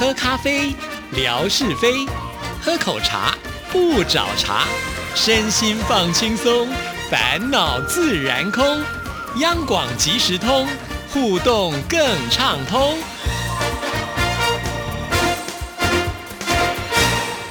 喝咖啡，聊是非；喝口茶，不找茬。身心放轻松，烦恼自然空。央广即时通，互动更畅通。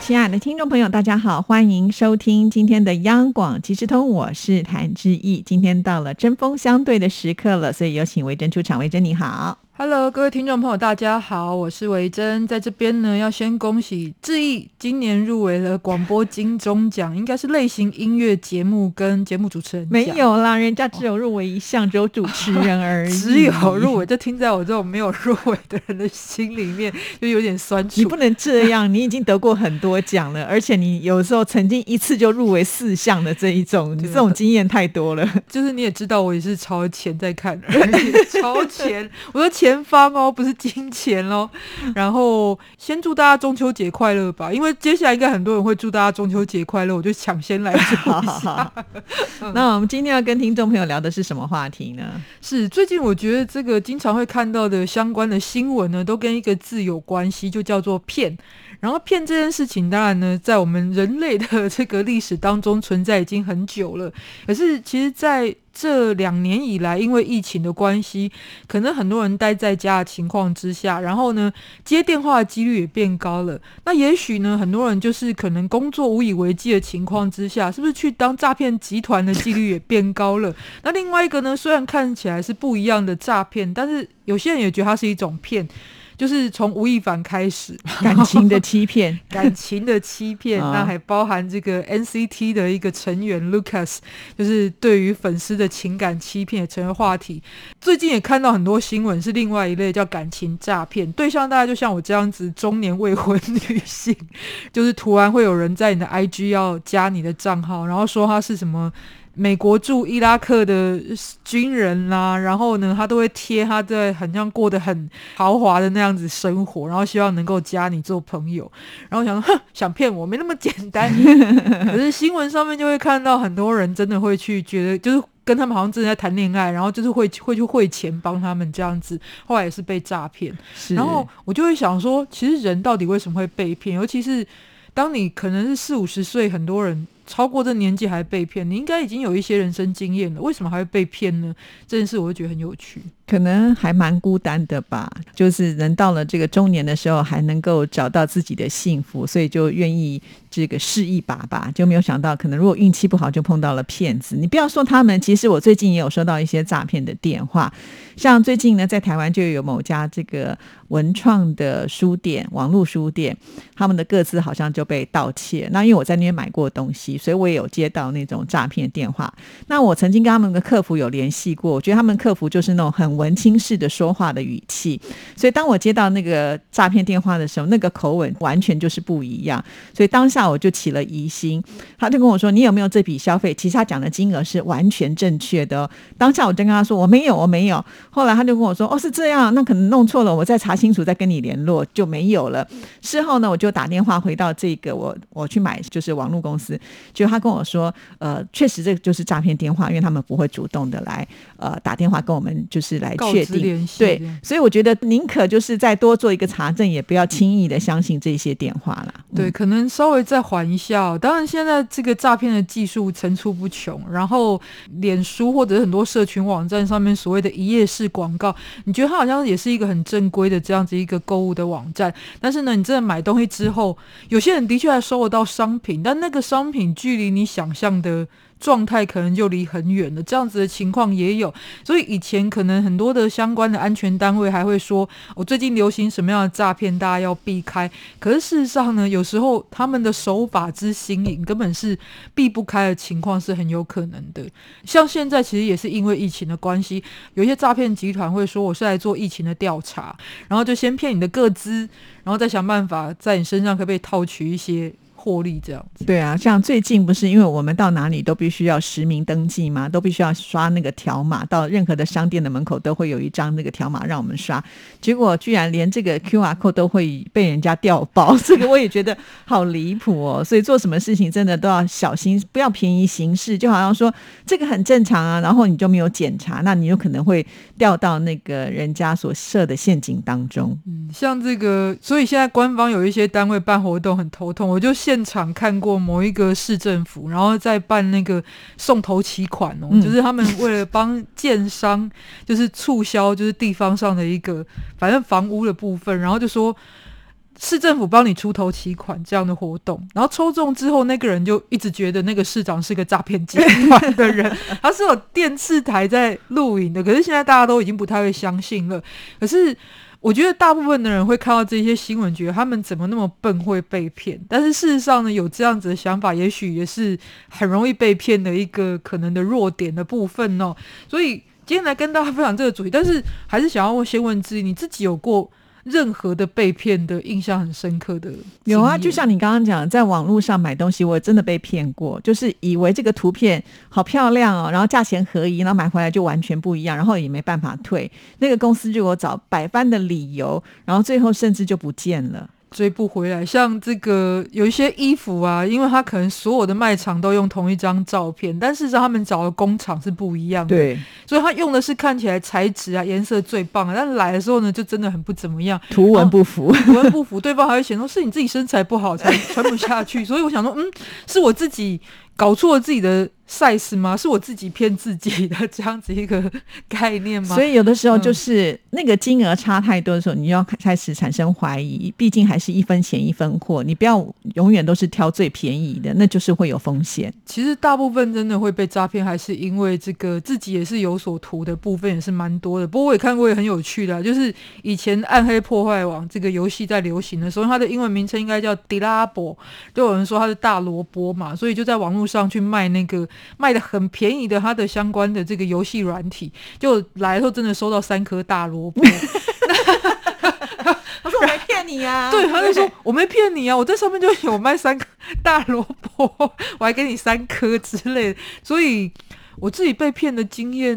亲爱的听众朋友，大家好，欢迎收听今天的央广即时通，我是谭志毅。今天到了针锋相对的时刻了，所以有请维珍出场。维珍你好。Hello，各位听众朋友，大家好，我是维珍，在这边呢，要先恭喜志毅今年入围了广播金钟奖，应该是类型音乐节目跟节目主持人。没有啦，人家只有入围一项，只有主持人而已。只有入围，就听在我这种没有入围的人的心里面，就有点酸楚。你不能这样，你已经得过很多奖了，而且你有时候曾经一次就入围四项的这一种，你这种经验太多了。就是你也知道，我也是超前在看，而且超前，我说前。前方哦，不是金钱哦。然后先祝大家中秋节快乐吧，因为接下来应该很多人会祝大家中秋节快乐，我就抢先来祝一下。那我们今天要跟听众朋友聊的是什么话题呢？是最近我觉得这个经常会看到的相关的新闻呢，都跟一个字有关系，就叫做骗。然后骗这件事情，当然呢，在我们人类的这个历史当中存在已经很久了。可是其实在这两年以来，因为疫情的关系，可能很多人待在家的情况之下，然后呢，接电话的几率也变高了。那也许呢，很多人就是可能工作无以为继的情况之下，是不是去当诈骗集团的几率也变高了？那另外一个呢，虽然看起来是不一样的诈骗，但是有些人也觉得它是一种骗。就是从吴亦凡开始，感情的欺骗，感情的欺骗，那还包含这个 NCT 的一个成员 Lucas，就是对于粉丝的情感欺骗也成为话题。最近也看到很多新闻，是另外一类叫感情诈骗，对象大家就像我这样子中年未婚女性，就是突然会有人在你的 IG 要加你的账号，然后说他是什么。美国驻伊拉克的军人啦，然后呢，他都会贴他在很像过得很豪华的那样子生活，然后希望能够加你做朋友，然后想说，哼，想骗我没那么简单。可是新闻上面就会看到很多人真的会去觉得，就是跟他们好像正在谈恋爱，然后就是会会去汇钱帮他们这样子，后来也是被诈骗。然后我就会想说，其实人到底为什么会被骗？尤其是当你可能是四五十岁，很多人。超过这年纪还被骗，你应该已经有一些人生经验了，为什么还会被骗呢？这件事我就觉得很有趣。可能还蛮孤单的吧，就是人到了这个中年的时候，还能够找到自己的幸福，所以就愿意这个试一把吧。就没有想到，可能如果运气不好，就碰到了骗子。你不要说他们，其实我最近也有收到一些诈骗的电话。像最近呢，在台湾就有某家这个文创的书店，网络书店，他们的各自好像就被盗窃。那因为我在那边买过东西，所以我也有接到那种诈骗电话。那我曾经跟他们的客服有联系过，我觉得他们客服就是那种很。文青式的说话的语气，所以当我接到那个诈骗电话的时候，那个口吻完全就是不一样。所以当下我就起了疑心，他就跟我说：“你有没有这笔消费？”其实他讲的金额是完全正确的。当下我就跟他说：“我没有，我没有。”后来他就跟我说：“哦，是这样，那可能弄错了，我再查清楚再跟你联络，就没有了。”事后呢，我就打电话回到这个我我去买就是网络公司，就他跟我说：“呃，确实这个就是诈骗电话，因为他们不会主动的来呃打电话跟我们就是来。”来确定对，所以我觉得宁可就是再多做一个查证，也不要轻易的相信这些电话了。对，可能稍微再缓一下。当然，现在这个诈骗的技术层出不穷，然后脸书或者很多社群网站上面所谓的一页式广告，你觉得它好像也是一个很正规的这样子一个购物的网站。但是呢，你真的买东西之后，有些人的确还收得到商品，但那个商品距离你想象的。状态可能就离很远了，这样子的情况也有，所以以前可能很多的相关的安全单位还会说，我最近流行什么样的诈骗，大家要避开。可是事实上呢，有时候他们的手法之新颖，根本是避不开的情况是很有可能的。像现在其实也是因为疫情的关系，有一些诈骗集团会说我是来做疫情的调查，然后就先骗你的个资，然后再想办法在你身上可不可以套取一些。获利这样子，对啊，像最近不是因为我们到哪里都必须要实名登记吗？都必须要刷那个条码，到任何的商店的门口都会有一张那个条码让我们刷。结果居然连这个 Q R code 都会被人家调包，这个我也觉得好离谱哦。所以做什么事情真的都要小心，不要便宜行事。就好像说这个很正常啊，然后你就没有检查，那你有可能会掉到那个人家所设的陷阱当中。嗯。嗯，像这个，所以现在官方有一些单位办活动很头痛。我就现场看过某一个市政府，然后在办那个送头期款哦，就是他们为了帮建商，就是促销，就是地方上的一个反正房屋的部分，然后就说。市政府帮你出头期款这样的活动，然后抽中之后，那个人就一直觉得那个市长是个诈骗集团的人，他是有电视台在录影的。可是现在大家都已经不太会相信了。可是我觉得大部分的人会看到这些新闻，觉得他们怎么那么笨会被骗？但是事实上呢，有这样子的想法，也许也是很容易被骗的一个可能的弱点的部分哦。所以今天来跟大家分享这个主题，但是还是想要先问自己，你自己有过？任何的被骗的印象很深刻的有啊，就像你刚刚讲，在网络上买东西，我真的被骗过，就是以为这个图片好漂亮哦，然后价钱合一，然后买回来就完全不一样，然后也没办法退，那个公司就给我找百般的理由，然后最后甚至就不见了。追不回来，像这个有一些衣服啊，因为他可能所有的卖场都用同一张照片，但事实上他们找的工厂是不一样的，对，所以他用的是看起来材质啊、颜色最棒的，但来的时候呢，就真的很不怎么样，图文不符，图文不符，对方还会嫌说是你自己身材不好才穿不下去，所以我想说，嗯，是我自己搞错了自己的。size 吗？是我自己骗自己的这样子一个概念吗？所以有的时候就是那个金额差太多的时候，你要开始产生怀疑。毕竟还是一分钱一分货，你不要永远都是挑最便宜的，那就是会有风险。其实大部分真的会被诈骗，还是因为这个自己也是有所图的部分也是蛮多的。不过我也看过也很有趣的，就是以前《暗黑破坏王》这个游戏在流行的时候，它的英文名称应该叫 d i l a b o 就有人说它是大萝卜嘛，所以就在网络上去卖那个。卖的很便宜的，它的相关的这个游戏软体，就来的时候真的收到三颗大萝卜。他说我没骗你啊，对，他就说我没骗你啊，我在上面就有卖三颗大萝卜，我还给你三颗之类的，所以。我自己被骗的经验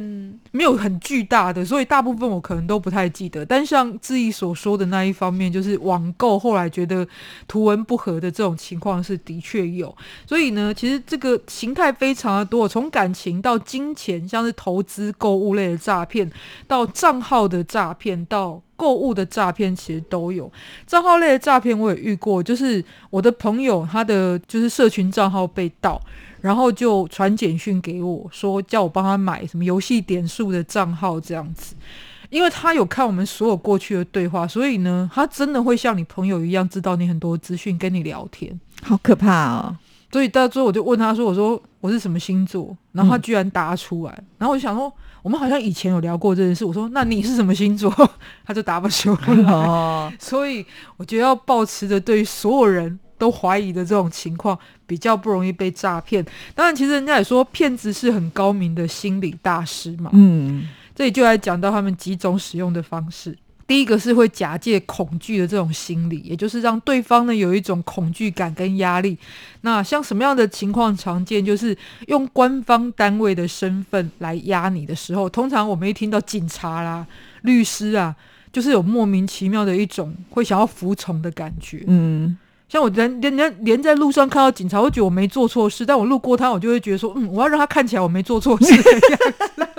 没有很巨大的，所以大部分我可能都不太记得。但像志毅所说的那一方面，就是网购后来觉得图文不合的这种情况是的确有。所以呢，其实这个形态非常的多，从感情到金钱，像是投资、购物类的诈骗，到账号的诈骗，到购物的诈骗，其实都有。账号类的诈骗我也遇过，就是我的朋友他的就是社群账号被盗。然后就传简讯给我说，叫我帮他买什么游戏点数的账号这样子，因为他有看我们所有过去的对话，所以呢，他真的会像你朋友一样知道你很多资讯，跟你聊天，好可怕哦！所以到最后我就问他说：“我说我是什么星座？”然后他居然答出来，然后我就想说，我们好像以前有聊过这件事。我说：“那你是什么星座？” 他就答不出来。哦，所以我觉得要保持着对所有人。都怀疑的这种情况比较不容易被诈骗。当然，其实人家也说骗子是很高明的心理大师嘛。嗯，这里就来讲到他们几种使用的方式。第一个是会假借恐惧的这种心理，也就是让对方呢有一种恐惧感跟压力。那像什么样的情况常见？就是用官方单位的身份来压你的时候，通常我们一听到警察啦、律师啊，就是有莫名其妙的一种会想要服从的感觉。嗯。像我连连连连在路上看到警察，我觉得我没做错事，但我路过他，我就会觉得说，嗯，我要让他看起来我没做错事的样子。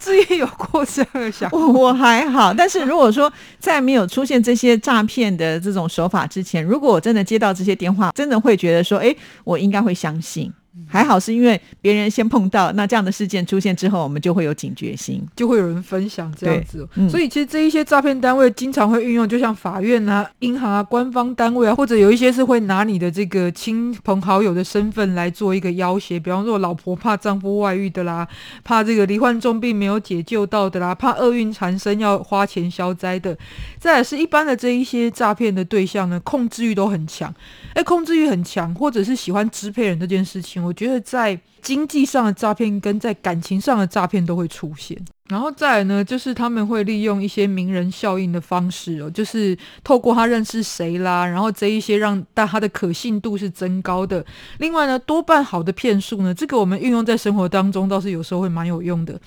自己有过这样的想法，我还好。但是如果说在没有出现这些诈骗的这种手法之前，如果我真的接到这些电话，真的会觉得说，哎，我应该会相信。还好是因为别人先碰到，那这样的事件出现之后，我们就会有警觉心，就会有人分享这样子。所以其实这一些诈骗单位经常会运用，就像法院啊、银行啊、官方单位啊，或者有一些是会拿你的这个亲朋好友的身份来做一个要挟，比方说老婆怕丈夫外遇的啦，怕这个罹患重病没有解救到的啦，怕厄运缠身要花钱消灾的。再来是一般的这一些诈骗的对象呢，控制欲都很强，哎，控制欲很强，或者是喜欢支配人这件事情。我觉得在经济上的诈骗跟在感情上的诈骗都会出现，然后再来呢，就是他们会利用一些名人效应的方式哦，就是透过他认识谁啦，然后这一些让大他的可信度是增高的。另外呢，多半好的骗术呢，这个我们运用在生活当中倒是有时候会蛮有用的。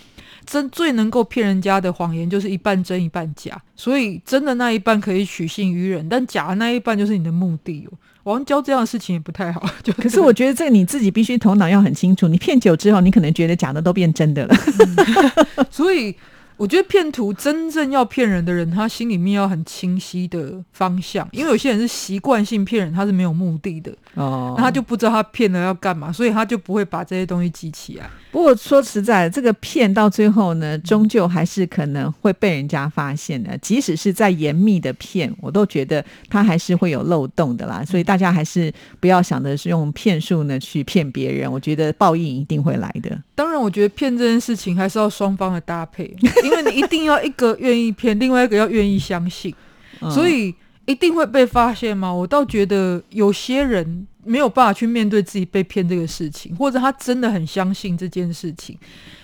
真最能够骗人家的谎言就是一半真一半假，所以真的那一半可以取信于人，但假的那一半就是你的目的哦。王娇这样的事情也不太好，就可是我觉得这个你自己必须头脑要很清楚。你骗久之后，你可能觉得假的都变真的了。所以我觉得骗图真正要骗人的人，他心里面要很清晰的方向，因为有些人是习惯性骗人，他是没有目的的哦，那他就不知道他骗了要干嘛，所以他就不会把这些东西记起来。不过说实在，这个骗到最后呢，终究还是可能会被人家发现的。即使是在严密的骗，我都觉得他还是会有漏洞的啦。所以大家还是不要想的是用骗术呢去骗别人，我觉得报应一定会来的。当然，我觉得骗这件事情还是要双方的搭配。因为你一定要一个愿意骗，另外一个要愿意相信，所以一定会被发现吗？我倒觉得有些人没有办法去面对自己被骗这个事情，或者他真的很相信这件事情，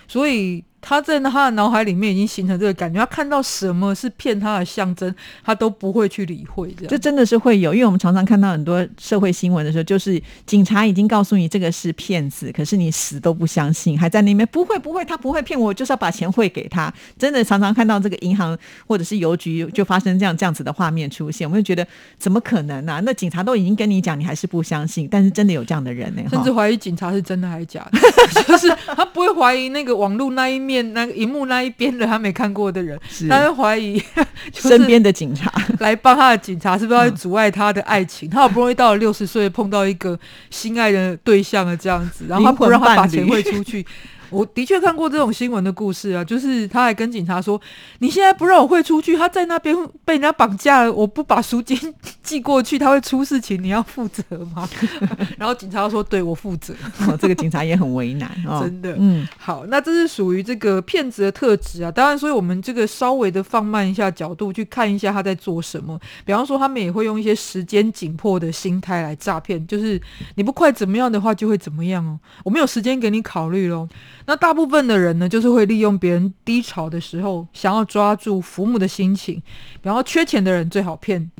所以。他在他的脑海里面已经形成这个感觉，他看到什么是骗他的象征，他都不会去理会。这这真的是会有，因为我们常常看到很多社会新闻的时候，就是警察已经告诉你这个是骗子，可是你死都不相信，还在那边不会不会，他不会骗我，就是要把钱汇给他。真的常常看到这个银行或者是邮局就发生这样这样子的画面出现，我们就觉得怎么可能呢？那警察都已经跟你讲，你还是不相信，但是真的有这样的人呢，甚至怀疑警察是真的还是假的，就是他不会怀疑那个网络那一。面那个荧幕那一边的他没看过的人，他会怀疑 身边的警察来帮他的警察是不是要阻碍他的爱情？他好不容易到了六十岁碰到一个心爱的对象了，这样子，然后他不让他把钱汇出去。我的确看过这种新闻的故事啊，就是他还跟警察说：“你现在不让我会出去，他在那边被人家绑架了，我不把赎金寄过去，他会出事情，你要负责吗？” 然后警察说：“对我负责。”这个警察也很为难，真的。嗯，好，那这是属于这个骗子的特质啊。当然，所以我们这个稍微的放慢一下角度去看一下他在做什么。比方说，他们也会用一些时间紧迫的心态来诈骗，就是你不快怎么样的话，就会怎么样哦。我没有时间给你考虑喽。那大部分的人呢，就是会利用别人低潮的时候，想要抓住父母的心情。然后缺钱的人最好骗，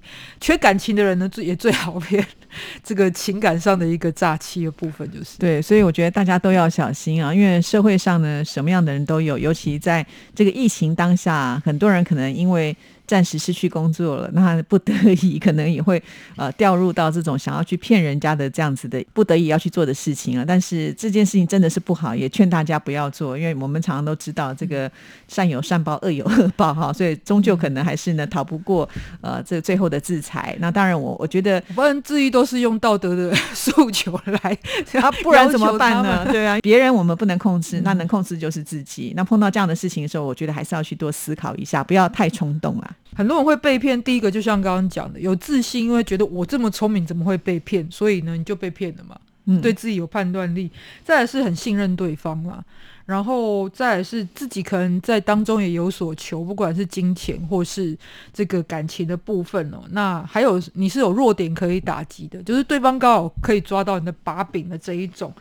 缺感情的人呢，最也最好骗。这个情感上的一个诈欺的部分，就是对，所以我觉得大家都要小心啊，因为社会上呢，什么样的人都有，尤其在这个疫情当下，很多人可能因为。暂时失去工作了，那不得已可能也会呃掉入到这种想要去骗人家的这样子的不得已要去做的事情了。但是这件事情真的是不好，也劝大家不要做，因为我们常常都知道这个善有善报，恶有恶报哈，所以终究可能还是呢逃不过呃这最后的制裁。那当然，我我觉得不然至于都是用道德的 诉求来，啊，不然怎么办呢？对啊，别人我们不能控制，那能控制就是自己。那碰到这样的事情的时候，我觉得还是要去多思考一下，不要太冲动啊。很多人会被骗，第一个就像刚刚讲的，有自信，因为觉得我这么聪明，怎么会被骗？所以呢，你就被骗了嘛。嗯，对自己有判断力，再来是很信任对方啦，然后再来是自己可能在当中也有所求，不管是金钱或是这个感情的部分哦。那还有你是有弱点可以打击的，就是对方刚好可以抓到你的把柄的这一种。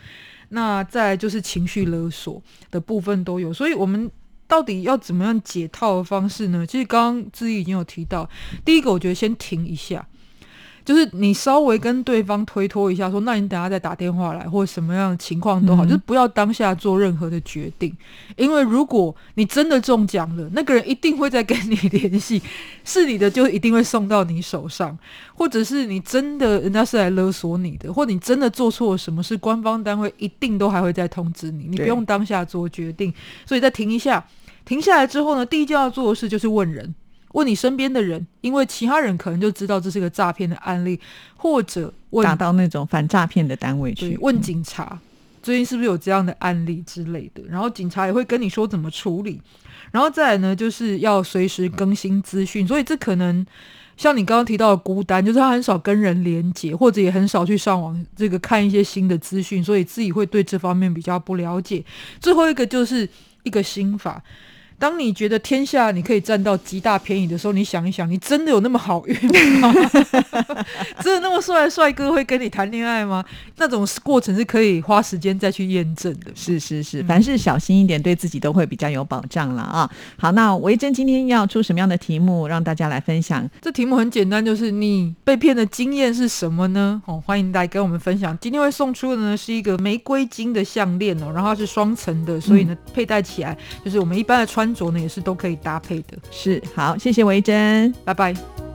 那再来就是情绪勒索的部分都有，所以我们。到底要怎么样解套的方式呢？其实刚刚志毅已经有提到，第一个我觉得先停一下。就是你稍微跟对方推脱一下，说那你等下再打电话来，或者什么样的情况都好，就是不要当下做任何的决定，因为如果你真的中奖了，那个人一定会再跟你联系，是你的就一定会送到你手上，或者是你真的人家是来勒索你的，或你真的做错了什么事，官方单位一定都还会再通知你，你不用当下做决定，所以再停一下，停下来之后呢，第一件要做的事就是问人。问你身边的人，因为其他人可能就知道这是个诈骗的案例，或者打到那种反诈骗的单位去问警察，最近是不是有这样的案例之类的？然后警察也会跟你说怎么处理。然后再来呢，就是要随时更新资讯。所以这可能像你刚刚提到的孤单，就是他很少跟人连接，或者也很少去上网这个看一些新的资讯，所以自己会对这方面比较不了解。最后一个就是一个心法。当你觉得天下你可以占到极大便宜的时候，你想一想，你真的有那么好运吗？真的那么帅的帅哥会跟你谈恋爱吗？那种过程是可以花时间再去验证的。是是是，凡事小心一点，对自己都会比较有保障了啊。好，那维珍今天要出什么样的题目让大家来分享？这题目很简单，就是你被骗的经验是什么呢？哦，欢迎大家跟我们分享。今天会送出的呢是一个玫瑰金的项链哦，然后它是双层的，所以呢佩戴起来就是我们一般的穿。穿着呢也是都可以搭配的，是好，谢谢维珍，拜拜。